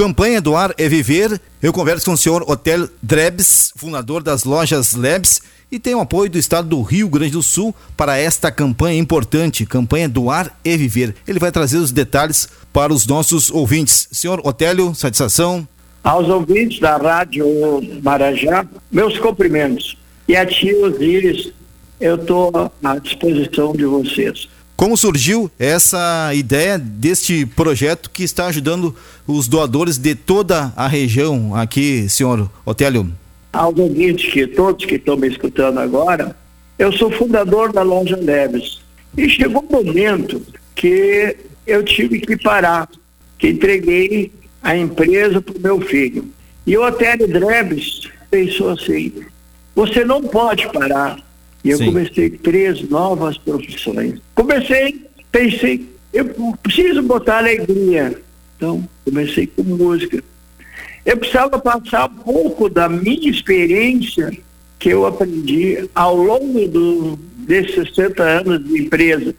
Campanha Doar é Viver. Eu converso com o senhor Hotel Drebs, fundador das lojas Lebs, e tem o apoio do estado do Rio Grande do Sul para esta campanha importante, campanha Doar é Viver. Ele vai trazer os detalhes para os nossos ouvintes. Senhor Otélio, satisfação? Aos ouvintes da Rádio Marajá, meus cumprimentos. E a tia Osíris, eu estou à disposição de vocês. Como surgiu essa ideia deste projeto que está ajudando os doadores de toda a região aqui, senhor Otélio? Aos ouvintes que todos que estão me escutando agora, eu sou fundador da loja Leves. E chegou um momento que eu tive que parar, que entreguei a empresa para o meu filho. E o Otélio Drebes pensou assim, você não pode parar, e eu Sim. comecei três novas profissões. Comecei, pensei, eu preciso botar alegria. Então, comecei com música. Eu precisava passar um pouco da minha experiência que eu aprendi ao longo do, desses 60 anos de empresa.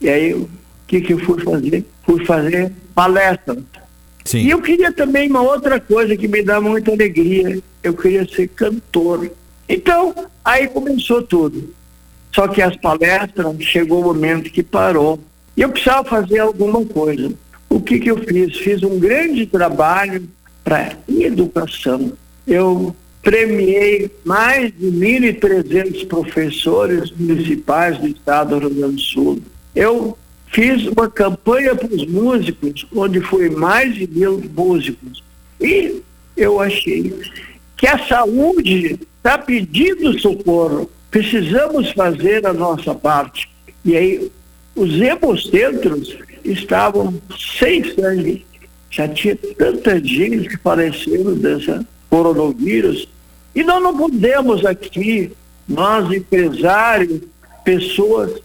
E aí, o que, que eu fui fazer? Fui fazer palestra. Sim. E eu queria também uma outra coisa que me dá muita alegria. Eu queria ser cantor. Então, aí começou tudo. Só que as palestras chegou o momento que parou. E eu precisava fazer alguma coisa. O que, que eu fiz? Fiz um grande trabalho para educação. Eu premiei mais de 1.300 professores municipais do estado do Rio Grande do Sul. Eu fiz uma campanha para os músicos, onde foi mais de mil músicos. E eu achei que a saúde está pedindo socorro. Precisamos fazer a nossa parte. E aí, os hemocentros estavam sem sangue. Já tinha tanta gente que faleceu dessa coronavírus. E nós não podemos aqui, nós empresários, pessoas,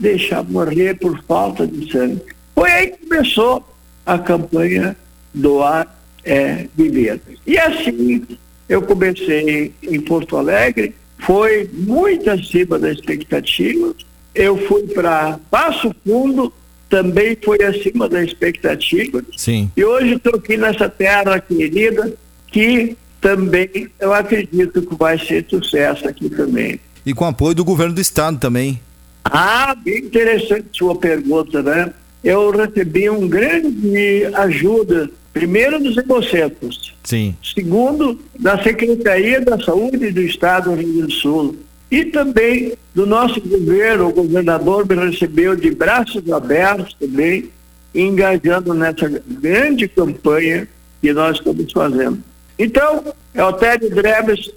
deixar morrer por falta de sangue. Foi aí que começou a campanha Doar é Viver. E assim eu comecei em Porto Alegre, foi muito acima da expectativa. Eu fui para Passo Fundo, também foi acima da expectativa. Sim. E hoje estou aqui nessa terra querida, que também eu acredito que vai ser sucesso aqui também. E com apoio do governo do estado também. Ah, bem interessante sua pergunta, né? Eu recebi um grande ajuda Primeiro, dos hemocentros. Sim. Segundo, da Secretaria da Saúde do Estado do Rio Grande do Sul. E também do nosso governo, o governador me recebeu de braços abertos também, engajando nessa grande campanha que nós estamos fazendo. Então, é o Télio Drebes,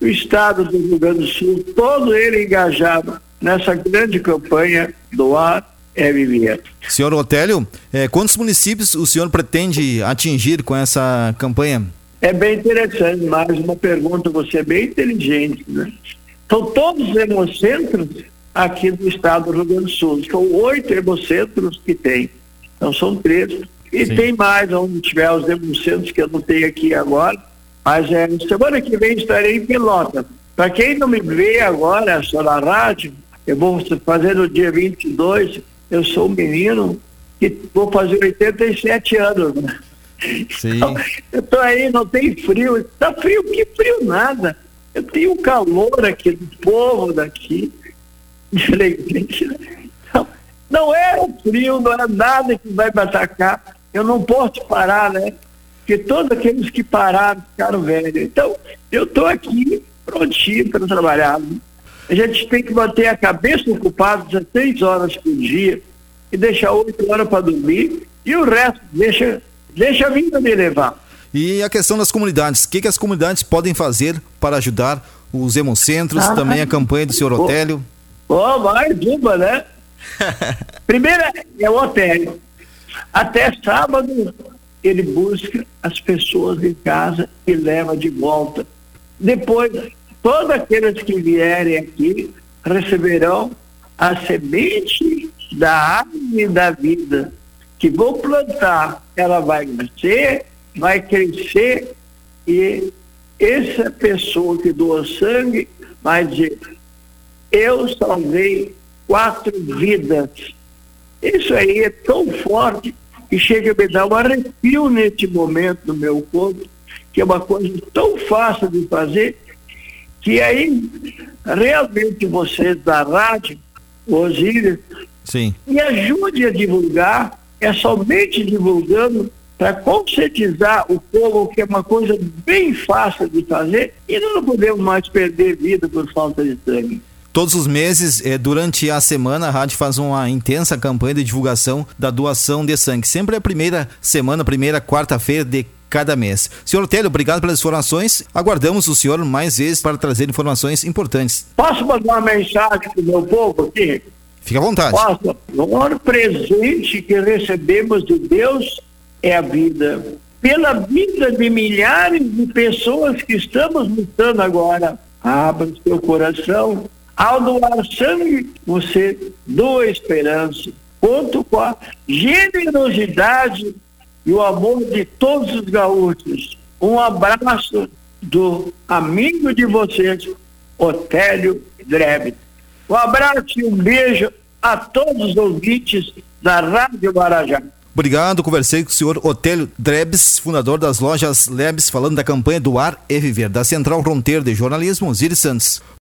o Estado do Rio Grande do Sul, todo ele engajado nessa grande campanha do ar é viver. Senhor Otélio, eh, quantos municípios o senhor pretende atingir com essa campanha? É bem interessante, mais uma pergunta, você é bem inteligente, né? São todos os hemocentros aqui do estado do Rio Grande do Sul. São oito hemocentros que tem. Então são três. E Sim. tem mais onde tiver os hemocentros que eu não tenho aqui agora. Mas é, semana que vem estarei em Pelota. Para quem não me vê agora, só na rádio, eu vou fazer no dia 22 eu sou um menino que vou fazer 87 anos. Né? Sim. Então, eu estou aí, não tem frio. Está frio, que frio nada. Eu tenho calor aqui do povo daqui. Então, não é o frio, não é nada que vai me atacar. Eu não posso parar, né? Porque todos aqueles que pararam ficaram velhos. Então, eu estou aqui prontinho para trabalhar. A gente tem que manter a cabeça ocupada 16 horas por dia e deixar 8 horas para dormir e o resto deixa, deixa a vida me levar. E a questão das comunidades, o que, que as comunidades podem fazer para ajudar os hemocentros, ah, também a campanha do senhor Otélio? Oh, mais uma, né? Primeira é o Otélio. Até sábado ele busca as pessoas em casa e leva de volta. Depois todos aqueles que vierem aqui receberão a semente da árvore da vida que vou plantar, ela vai nascer, vai crescer e essa pessoa que doa sangue vai dizer, eu salvei quatro vidas. Isso aí é tão forte que chega a me dar um arrepio neste momento no meu corpo, que é uma coisa tão fácil de fazer, que aí realmente vocês da rádio, Osíris, Sim. me ajude a divulgar, é somente divulgando para conscientizar o povo que é uma coisa bem fácil de fazer e não podemos mais perder vida por falta de sangue. Todos os meses, eh, durante a semana, a rádio faz uma intensa campanha de divulgação da doação de sangue. Sempre a primeira semana, primeira quarta-feira de cada mês. Senhor Télio, obrigado pelas informações. Aguardamos o senhor mais vezes para trazer informações importantes. Posso mandar uma mensagem para o meu povo aqui? Fique à vontade. Posso. O maior presente que recebemos de Deus é a vida. Pela vida de milhares de pessoas que estamos lutando agora, abra seu coração. Ao doar sangue, você doa esperança. Conto com a generosidade e o amor de todos os gaúchos. Um abraço do amigo de vocês, Otélio Drebe. Um abraço e um beijo a todos os ouvintes da Rádio Guarajá. Obrigado, conversei com o senhor Otélio Drebs, fundador das lojas Lebs, falando da campanha do Ar e Viver, da Central Fronteira de Jornalismo, Osiris Santos.